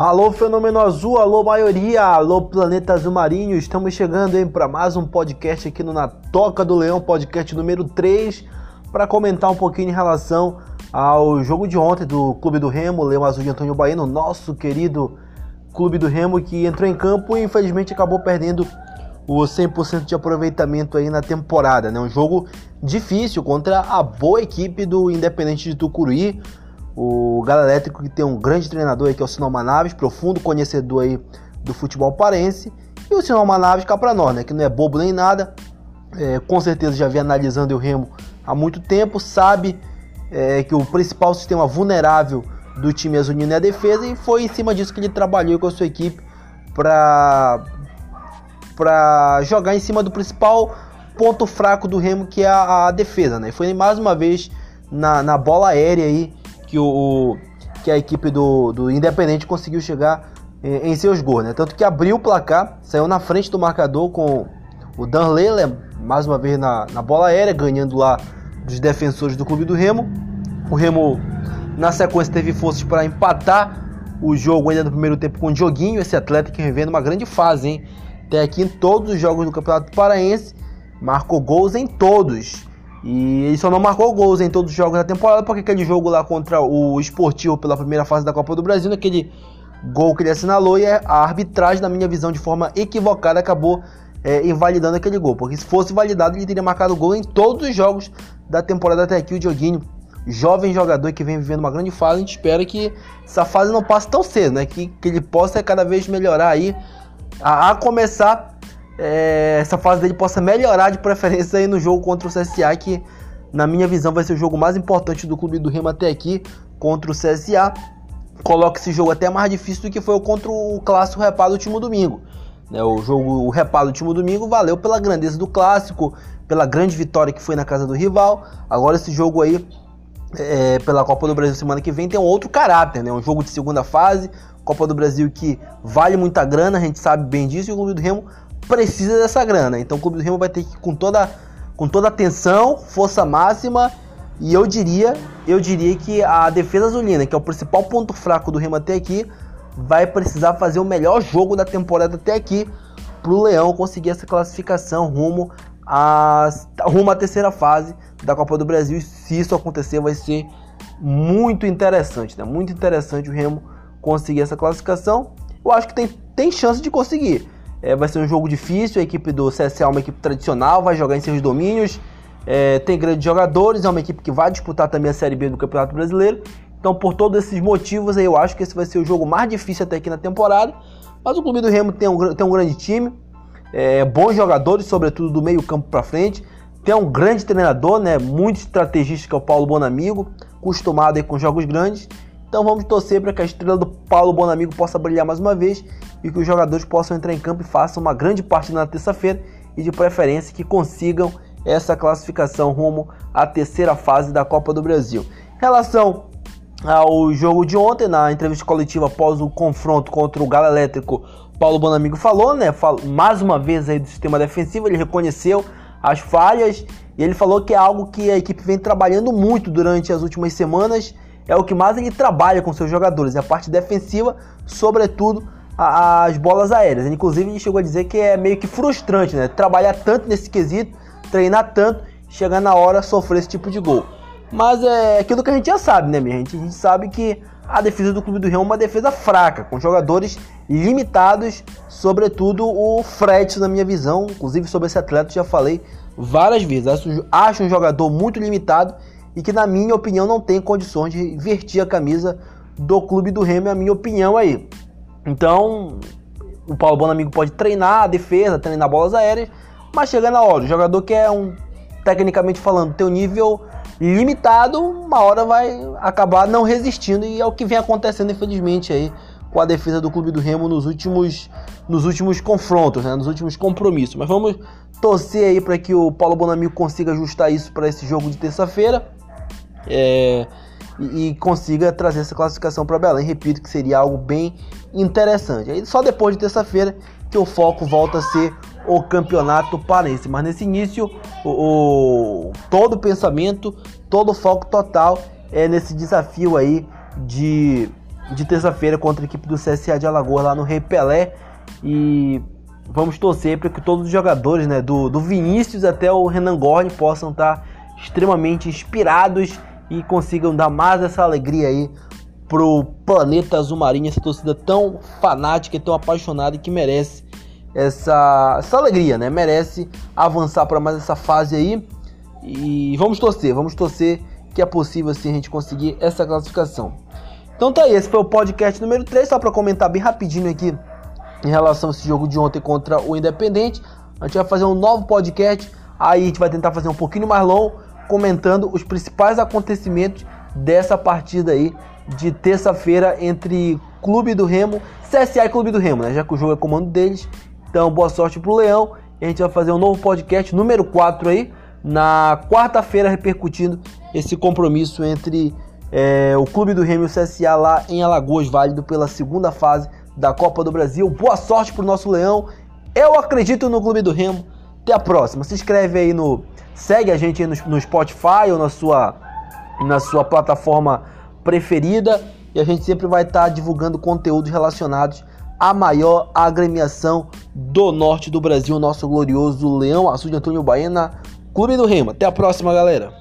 Alô, Fenômeno Azul, alô, maioria, alô, Planeta Azul Marinho. Estamos chegando para mais um podcast aqui no Na Toca do Leão, podcast número 3, para comentar um pouquinho em relação ao jogo de ontem do Clube do Remo, Leão Azul de Antônio Baiano, nosso querido Clube do Remo, que entrou em campo e infelizmente acabou perdendo o 100% de aproveitamento aí na temporada. Né? Um jogo difícil contra a boa equipe do Independente de Tucuruí o Galo Elétrico que tem um grande treinador aí que é o Sinal Manaves, profundo conhecedor aí do futebol parense. E o Sinal Manaves cá para nós, né, que não é bobo nem nada, é, com certeza já vem analisando o Remo há muito tempo, sabe é, que o principal sistema vulnerável do time azulino é a defesa e foi em cima disso que ele trabalhou com a sua equipe para para jogar em cima do principal ponto fraco do Remo que é a, a defesa, né? Foi mais uma vez na, na bola aérea aí que, o, que a equipe do, do Independente conseguiu chegar em, em seus gols, né? Tanto que abriu o placar, saiu na frente do marcador com o Dan Lele, mais uma vez na, na bola aérea, ganhando lá dos defensores do clube do Remo. O Remo, na sequência, teve forças para empatar o jogo ainda no primeiro tempo com o Dioguinho, esse atleta que vem uma grande fase, hein? Até aqui em todos os jogos do Campeonato Paraense, marcou gols em todos. E ele só não marcou gols em todos os jogos da temporada, porque aquele jogo lá contra o Esportivo pela primeira fase da Copa do Brasil, naquele gol que ele assinalou, e a arbitragem, na minha visão, de forma equivocada, acabou é, invalidando aquele gol. Porque se fosse validado, ele teria marcado gol em todos os jogos da temporada até aqui. O Dioguinho, jovem jogador que vem vivendo uma grande fase, a gente espera que essa fase não passe tão cedo, né? Que, que ele possa cada vez melhorar aí, a, a começar é, essa fase dele possa melhorar de preferência aí no jogo contra o CSA, que na minha visão vai ser o jogo mais importante do clube do Remo até aqui contra o CSA. Coloca esse jogo até mais difícil do que foi o contra o clássico Repá do último domingo. Né, o jogo o Repá do último domingo valeu pela grandeza do clássico, pela grande vitória que foi na casa do rival. Agora esse jogo aí é, pela Copa do Brasil semana que vem tem um outro caráter, né? Um jogo de segunda fase, Copa do Brasil que vale muita grana, a gente sabe bem disso, e o Clube do Remo precisa dessa grana. Então o Clube do Remo vai ter que ir com toda, com toda atenção, força máxima. E eu diria, eu diria que a defesa azulina, que é o principal ponto fraco do Remo até aqui, vai precisar fazer o melhor jogo da temporada até aqui para o Leão conseguir essa classificação rumo a, rumo à terceira fase da Copa do Brasil. E se isso acontecer, vai ser muito interessante, né? Muito interessante o Remo conseguir essa classificação. Eu acho que tem, tem chance de conseguir. É, vai ser um jogo difícil, a equipe do CSA é uma equipe tradicional, vai jogar em seus domínios, é, tem grandes jogadores, é uma equipe que vai disputar também a Série B do Campeonato Brasileiro. Então, por todos esses motivos, eu acho que esse vai ser o jogo mais difícil até aqui na temporada. Mas o Clube do Remo tem um, tem um grande time, é, bons jogadores, sobretudo do meio campo para frente. Tem um grande treinador, né, muito estrategista, que é o Paulo Bonamigo, acostumado com jogos grandes. Então vamos torcer para que a estrela do Paulo Bonamigo possa brilhar mais uma vez e que os jogadores possam entrar em campo e façam uma grande partida na terça-feira e de preferência que consigam essa classificação rumo à terceira fase da Copa do Brasil. Em relação ao jogo de ontem, na entrevista coletiva após o confronto contra o Galo Elétrico, Paulo Bonamigo falou, né? Mais uma vez aí do sistema defensivo, ele reconheceu as falhas e ele falou que é algo que a equipe vem trabalhando muito durante as últimas semanas é o que mais ele trabalha com seus jogadores, é a parte defensiva, sobretudo a, as bolas aéreas. Inclusive, ele chegou a dizer que é meio que frustrante, né? Trabalhar tanto nesse quesito, treinar tanto, chegar na hora sofrer esse tipo de gol. Mas é aquilo que a gente já sabe, né, minha gente? A gente sabe que a defesa do Clube do Rio é uma defesa fraca, com jogadores limitados, sobretudo o Fred, na minha visão. Inclusive, sobre esse atleta, já falei várias vezes. Acho, acho um jogador muito limitado e que, na minha opinião, não tem condições de vestir a camisa do clube do Remo, é a minha opinião aí. Então, o Paulo Bonamigo pode treinar a defesa, treinar bolas aéreas, mas chega na hora, o jogador que é um, tecnicamente falando, tem um nível limitado, uma hora vai acabar não resistindo e é o que vem acontecendo, infelizmente, aí com a defesa do Clube do Remo nos últimos, nos últimos confrontos, né, nos últimos compromissos. Mas vamos torcer aí para que o Paulo Bonamigo consiga ajustar isso para esse jogo de terça-feira é, e, e, consiga trazer essa classificação para Belém. Repito que seria algo bem interessante. Aí só depois de terça-feira que o foco volta a ser o campeonato parense. Mas nesse início, o, o, todo o pensamento, todo o foco total é nesse desafio aí de, de terça-feira contra a equipe do CSA de Alagoas lá no Rei Pelé. E vamos torcer para que todos os jogadores, né, do, do Vinícius até o Renan Gorne, possam estar extremamente inspirados e consigam dar mais essa alegria aí pro planeta azul marinho, essa torcida tão fanática e tão apaixonada que merece essa, essa alegria, né? Merece avançar para mais essa fase aí. E vamos torcer, vamos torcer que é possível assim a gente conseguir essa classificação. Então tá aí, esse foi o podcast número 3, só para comentar bem rapidinho aqui em relação a esse jogo de ontem contra o Independente. A gente vai fazer um novo podcast, aí a gente vai tentar fazer um pouquinho mais longo, comentando os principais acontecimentos dessa partida aí de terça-feira entre Clube do Remo, CSA e Clube do Remo, né? Já que o jogo é comando deles. Então, boa sorte pro Leão. A gente vai fazer um novo podcast número 4 aí, na quarta-feira, repercutindo esse compromisso entre é, o Clube do Remo e o CSA lá em Alagoas, válido pela segunda fase da Copa do Brasil. Boa sorte pro nosso Leão. Eu acredito no Clube do Remo. Até a próxima. Se inscreve aí no. Segue a gente no, no Spotify ou na sua, na sua plataforma preferida. E a gente sempre vai estar tá divulgando conteúdos relacionados à maior agremiação do norte do Brasil, nosso glorioso Leão Azul de Antônio Baena, Clube do Remo. Até a próxima, galera.